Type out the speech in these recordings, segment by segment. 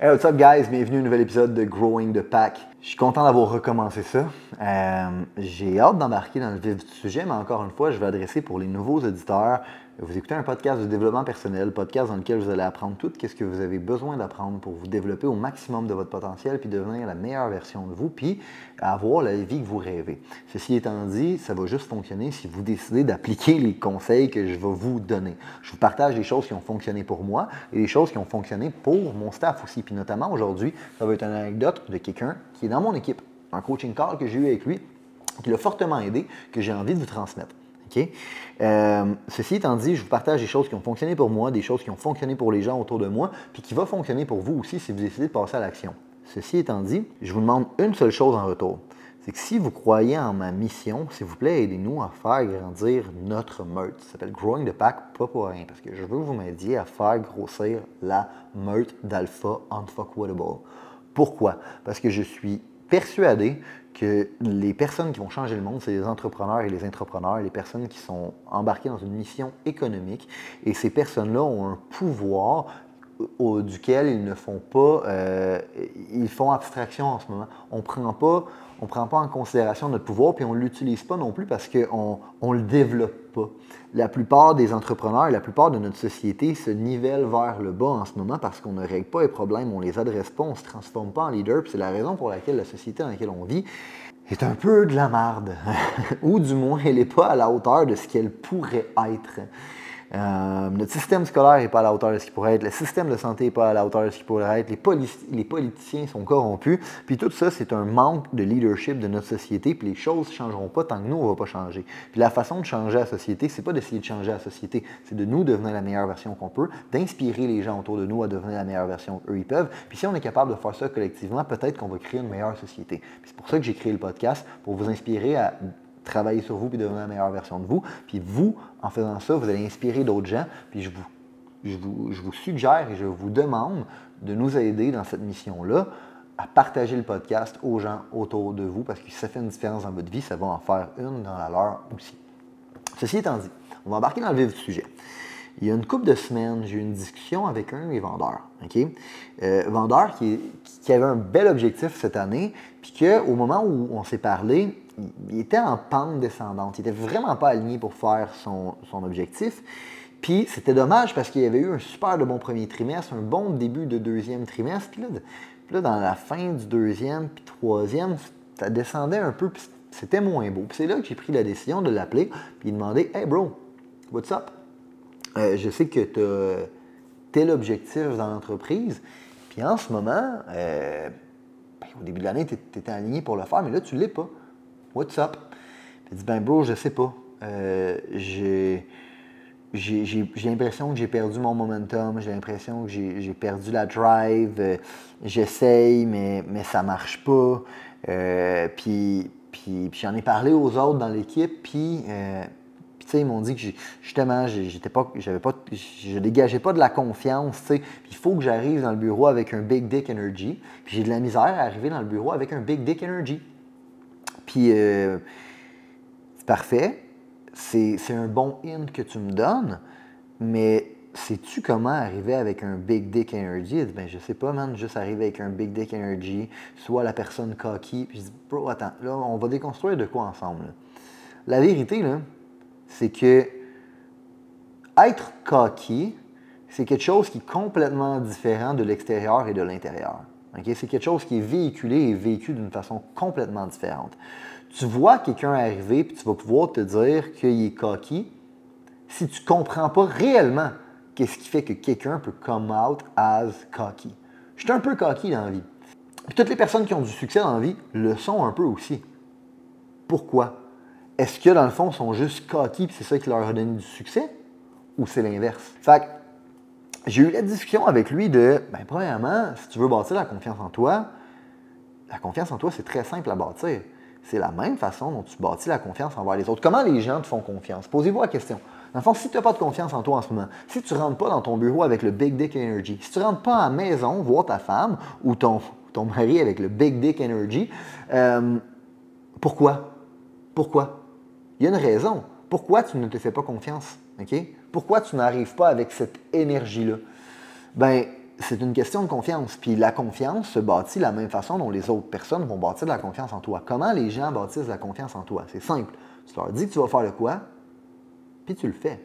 Hey, what's up, guys? Bienvenue à un nouvel épisode de Growing the Pack. Je suis content d'avoir recommencé ça. Euh, J'ai hâte d'embarquer dans le vif du sujet, mais encore une fois, je vais adresser pour les nouveaux auditeurs vous écoutez un podcast de développement personnel, podcast dans lequel vous allez apprendre tout ce que vous avez besoin d'apprendre pour vous développer au maximum de votre potentiel, puis devenir la meilleure version de vous, puis avoir la vie que vous rêvez. Ceci étant dit, ça va juste fonctionner si vous décidez d'appliquer les conseils que je vais vous donner. Je vous partage les choses qui ont fonctionné pour moi et les choses qui ont fonctionné pour mon staff aussi. Puis notamment aujourd'hui, ça va être une anecdote de quelqu'un qui est dans mon équipe, un coaching call que j'ai eu avec lui, qui l'a fortement aidé, que j'ai envie de vous transmettre. Euh, ceci étant dit, je vous partage des choses qui ont fonctionné pour moi, des choses qui ont fonctionné pour les gens autour de moi, puis qui vont fonctionner pour vous aussi si vous décidez de passer à l'action. Ceci étant dit, je vous demande une seule chose en retour. C'est que si vous croyez en ma mission, s'il vous plaît, aidez-nous à faire grandir notre meute. Ça s'appelle Growing the Pack, pas pour rien, parce que je veux vous m'aider à faire grossir la meute d'Alpha Unfuckwoodable. Pourquoi? Parce que je suis persuadé les personnes qui vont changer le monde, c'est les entrepreneurs et les entrepreneurs, les personnes qui sont embarquées dans une mission économique. Et ces personnes-là ont un pouvoir duquel ils ne font pas, euh, ils font abstraction en ce moment. On prend pas, on prend pas en considération notre pouvoir, puis on l'utilise pas non plus parce qu'on ne le développe La plupart des entrepreneurs la plupart de notre société se nivellent vers le bas en ce moment parce qu'on ne règle pas les problèmes, on ne les adresse pas, on ne se transforme pas en leader. C'est la raison pour laquelle la société dans laquelle on vit est un peu de la marde. Ou du moins, elle n'est pas à la hauteur de ce qu'elle pourrait être. Euh, notre système scolaire n'est pas à la hauteur de ce qu'il pourrait être. Le système de santé n'est pas à la hauteur de ce qu'il pourrait être. Les, politiciens sont corrompus. Puis tout ça, c'est un manque de leadership de notre société. Puis les choses ne changeront pas tant que nous, on ne va pas changer. Puis la façon de changer la société, c'est pas d'essayer de changer la société. C'est de nous devenir la meilleure version qu'on peut, d'inspirer les gens autour de nous à devenir la meilleure version qu'eux, ils peuvent. Puis si on est capable de faire ça collectivement, peut-être qu'on va créer une meilleure société. c'est pour ça que j'ai créé le podcast, pour vous inspirer à travailler sur vous puis devenir la meilleure version de vous. Puis vous, en faisant ça, vous allez inspirer d'autres gens. Puis je vous, je vous, je vous suggère et je vous demande de nous aider dans cette mission-là à partager le podcast aux gens autour de vous parce que si ça fait une différence dans votre vie, ça va en faire une dans la leur aussi. Ceci étant dit, on va embarquer dans le vif du sujet. Il y a une couple de semaines, j'ai eu une discussion avec un des vendeurs. Euh, vendeur qui, qui, avait un bel objectif cette année, puis qu'au moment où on s'est parlé, il était en pente descendante. Il n'était vraiment pas aligné pour faire son, objectif. Puis c'était dommage parce qu'il y avait eu un super de bon premier trimestre, un bon début de deuxième trimestre. Puis là, dans la fin du deuxième puis troisième, ça descendait un peu, puis c'était moins beau. Puis c'est là que j'ai pris la décision de l'appeler puis demander Hey bro, what's up? Euh, je sais que tu as tel objectif dans l'entreprise. Puis en ce moment, euh, ben, au début de l'année, tu étais aligné pour le faire, mais là, tu ne l'es pas. What's up? Il dit, ben bro, je sais pas. Euh, j'ai l'impression que j'ai perdu mon momentum, j'ai l'impression que j'ai perdu la drive, euh, j'essaye, mais, mais ça marche pas. Euh, puis, puis, j'en ai parlé aux autres dans l'équipe, puis, ils m'ont dit que justement, j'étais pas, j'avais pas, je dégageais pas de la confiance, il faut que j'arrive dans le bureau avec un big dick energy, puis j'ai de la misère à arriver dans le bureau avec un big dick energy. Puis, euh, c'est parfait. C'est un bon hint que tu me donnes, mais sais-tu comment arriver avec un big dick energy? ben, je sais pas, man, juste arriver avec un big dick energy, soit la personne cocky. Puis je dis, bro, attends, là, on va déconstruire de quoi ensemble? La vérité, là, c'est que être cocky, c'est quelque chose qui est complètement différent de l'extérieur et de l'intérieur. C'est quelque chose qui est véhiculé et vécu d'une façon complètement différente. Tu vois quelqu'un arriver, puis tu vas pouvoir te dire qu'il est cocky si tu ne comprends pas réellement qu'est-ce qui fait que quelqu'un peut come out as cocky. Je suis un peu cocky dans la vie. toutes les personnes qui ont du succès dans la vie le sont un peu aussi. Pourquoi? Est-ce que dans le fond, ils sont juste cocky et c'est ça qui leur a donné du succès? Ou c'est l'inverse? Fait j'ai eu la discussion avec lui de, ben, premièrement, si tu veux bâtir la confiance en toi, la confiance en toi, c'est très simple à bâtir. C'est la même façon dont tu bâtis la confiance envers les autres. Comment les gens te font confiance? Posez-vous la question. Dans le fond, si tu n'as pas de confiance en toi en ce moment, si tu ne rentres pas dans ton bureau avec le Big Dick Energy, si tu ne rentres pas à la maison voir ta femme ou ton, ton mari avec le Big Dick Energy, euh, pourquoi? Pourquoi? Il y a une raison. Pourquoi tu ne te fais pas confiance? Pourquoi tu n'arrives pas avec cette énergie-là? Ben, c'est une question de confiance. Puis la confiance se bâtit de la même façon dont les autres personnes vont bâtir de la confiance en toi. Comment les gens bâtissent la confiance en toi? C'est simple. Tu leur dis que tu vas faire le quoi, puis tu le fais.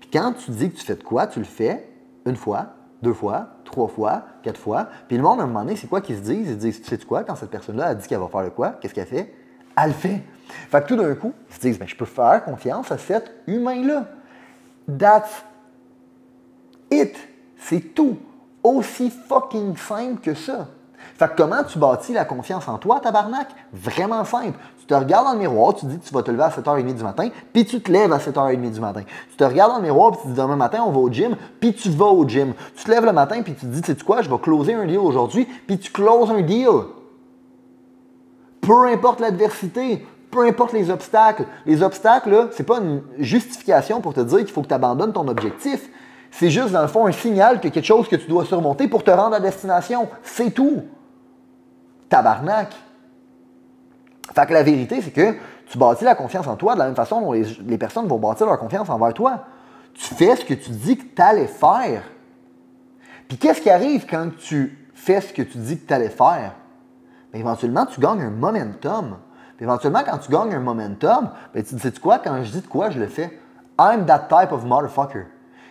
Puis quand tu dis que tu fais de quoi, tu le fais une fois, deux fois, trois fois, quatre fois. Puis le monde, à un moment donné, c'est quoi qu'ils se disent? Ils se disent, tu sais quoi, quand cette personne-là a dit qu'elle va faire le quoi, qu'est-ce qu'elle fait? Elle le fait. Fait que tout d'un coup, ils se disent, ben, je peux faire confiance à cet humain-là. That's it. C'est tout. Aussi fucking simple que ça. Fait que comment tu bâtis la confiance en toi, tabarnak? Vraiment simple. Tu te regardes dans le miroir, tu dis que tu vas te lever à 7h30 du matin, puis tu te lèves à 7h30 du matin. Tu te regardes dans le miroir, puis tu te dis demain matin, on va au gym, puis tu vas au gym. Tu te lèves le matin, puis tu te dis, tu sais quoi, je vais closer un deal aujourd'hui, puis tu closes un deal. Peu importe l'adversité, peu importe les obstacles. Les obstacles, ce n'est pas une justification pour te dire qu'il faut que tu abandonnes ton objectif. C'est juste, dans le fond, un signal que quelque chose que tu dois surmonter pour te rendre à destination. C'est tout. Tabarnak. Fait que la vérité, c'est que tu bâtis la confiance en toi de la même façon dont les, personnes vont bâtir leur confiance envers toi. Tu fais ce que tu dis que tu allais faire. Puis qu'est-ce qui arrive quand tu fais ce que tu dis que tu allais faire? Éventuellement, tu gagnes un momentum. Puis éventuellement, quand tu gagnes un momentum, bien, tu te dis, quoi, quand je dis de quoi, je le fais? I'm that type of motherfucker.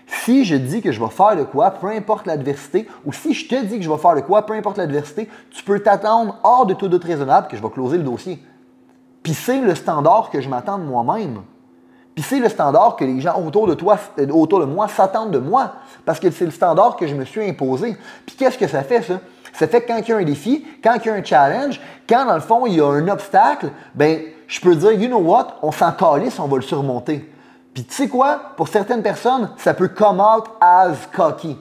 Si je dis que je vais faire de quoi, peu importe l'adversité, ou si je te dis que je vais faire de quoi, peu importe l'adversité, tu peux t'attendre hors de tout doute raisonnable que je vais closer le dossier. Puis c'est le standard que je m'attends de moi-même. Puis c'est le standard que les gens autour de toi, euh, autour de moi, s'attendent de moi. Parce que c'est le standard que je me suis imposé. Puis qu'est-ce que ça fait, ça? Ça fait que quand il y a un défi, quand il y a un challenge, quand dans le fond il y a un obstacle, ben je peux dire, you know what, on s'en calisse, on va le surmonter. Puis tu sais quoi? Pour certaines personnes, ça peut come out as cocky.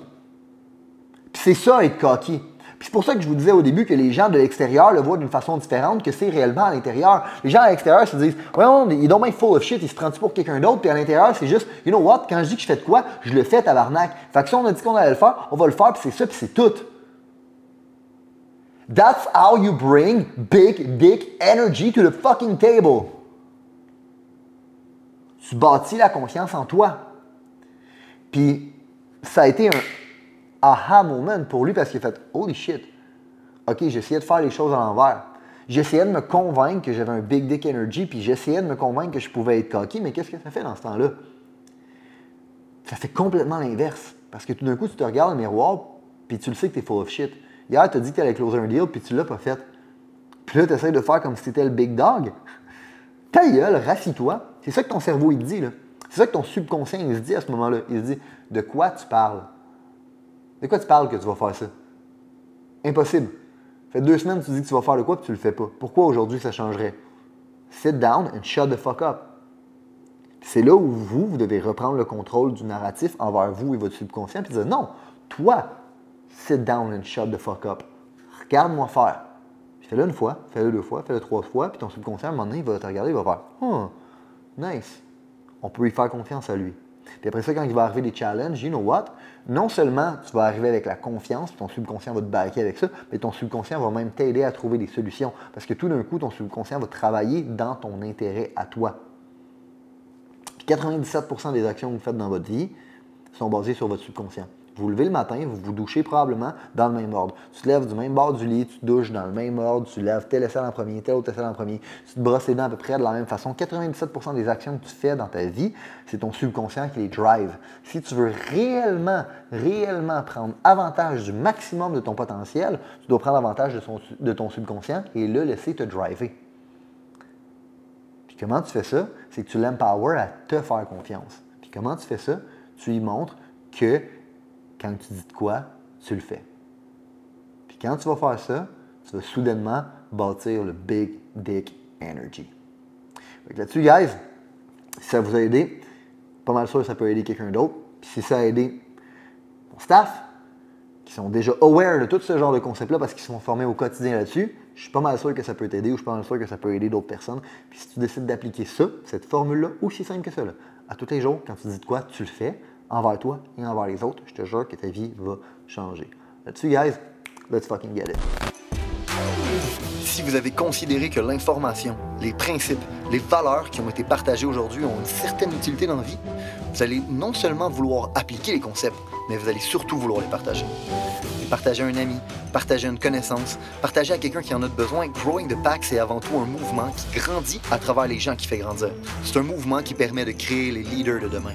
Puis c'est ça être cocky. Puis c'est pour ça que je vous disais au début que les gens de l'extérieur le voient d'une façon différente que c'est réellement à l'intérieur. Les gens à l'extérieur se disent, ouais, ils don't mind full of shit, ils se prennent pour quelqu'un d'autre, puis à l'intérieur, c'est juste, you know what, quand je dis que je fais de quoi, je le fais tabarnak. Fait que si on a dit qu'on allait le faire, on va le faire, puis c'est ça, puis c'est tout. That's how you bring big dick energy to the fucking table tu bâtis la confiance en toi. Puis ça a été un aha moment pour lui parce qu'il a fait Holy shit, ok, j'essayais de faire les choses à l'envers. J'essayais de me convaincre que j'avais un big dick energy, puis j'essayais de me convaincre que je pouvais être cocky, mais qu'est-ce que ça fait dans ce temps-là? Ça fait complètement l'inverse. Parce que tout d'un coup, tu te regardes dans le miroir, puis tu le sais que tu es full of shit. Hier, tu as dit que tu allais closer un deal, puis tu l'as pas fait. Puis là, tu essaies de faire comme si tu étais le big dog. Ta gueule, rassis-toi, c'est ça que ton cerveau, il dit. C'est ça que ton subconscient, il se dit à ce moment-là. Il se dit, de quoi tu parles? De quoi tu parles que tu vas faire ça? Impossible. Fait deux semaines tu dis que tu vas faire le quoi, puis tu le fais pas. Pourquoi aujourd'hui ça changerait? Sit down and shut the fuck up. C'est là où vous, vous devez reprendre le contrôle du narratif envers vous et votre subconscient, puis dire non, toi, sit down and shut the fuck up. Regarde-moi faire. Fais-le une fois, fais-le deux fois, fais-le trois fois, puis ton subconscient, à un moment donné, il va te regarder, il va faire oh, Nice. On peut lui faire confiance à lui. Puis après ça, quand il va arriver des challenges, you know what? Non seulement tu vas arriver avec la confiance, ton subconscient va te baquer avec ça, mais ton subconscient va même t'aider à trouver des solutions. Parce que tout d'un coup, ton subconscient va travailler dans ton intérêt à toi. Puis 97% des actions que vous faites dans votre vie sont basées sur votre subconscient. Vous levez le matin, vous vous douchez probablement dans le même ordre. Tu te lèves du même bord du lit, tu te douches dans le même ordre, tu lèves tel aisselle en premier, tel autre aisselle en premier, tu te brosses les dents à peu près de la même façon. 97% des actions que tu fais dans ta vie, c'est ton subconscient qui les drive. Si tu veux réellement, réellement prendre avantage du maximum de ton potentiel, tu dois prendre avantage de, de ton subconscient et le laisser te driver. Puis comment tu fais ça? C'est que tu l'empowers à te faire confiance. Puis comment tu fais ça? Tu lui montres que quand tu dis de quoi, tu le fais. Puis quand tu vas faire ça, tu vas soudainement bâtir le Big Dick Energy. Là-dessus, guys, si ça vous a aidé, pas mal sûr que ça peut aider quelqu'un d'autre. Puis si ça a aidé mon staff, qui sont déjà aware de tout ce genre de concept-là parce qu'ils sont formés au quotidien là-dessus, je suis pas mal sûr que ça peut t'aider ou je suis pas mal sûr que ça peut aider d'autres personnes. Puis si tu décides d'appliquer ça, cette formule-là, aussi simple que ça, à tous les jours, quand tu dis de quoi, tu le fais envers toi et envers les autres, je te jure que ta vie va changer. Là-dessus, guys, let's fucking get it. Si vous avez considéré que l'information, les principes, les valeurs qui ont été partagées aujourd'hui ont une certaine utilité dans la vie, vous allez non seulement vouloir appliquer les concepts, mais vous allez surtout vouloir les partager. Les partager à un ami, partager à une connaissance, partager à quelqu'un qui en a besoin. Growing the Pack, c'est avant tout un mouvement qui grandit à travers les gens qui fait grandir. C'est un mouvement qui permet de créer les leaders de demain.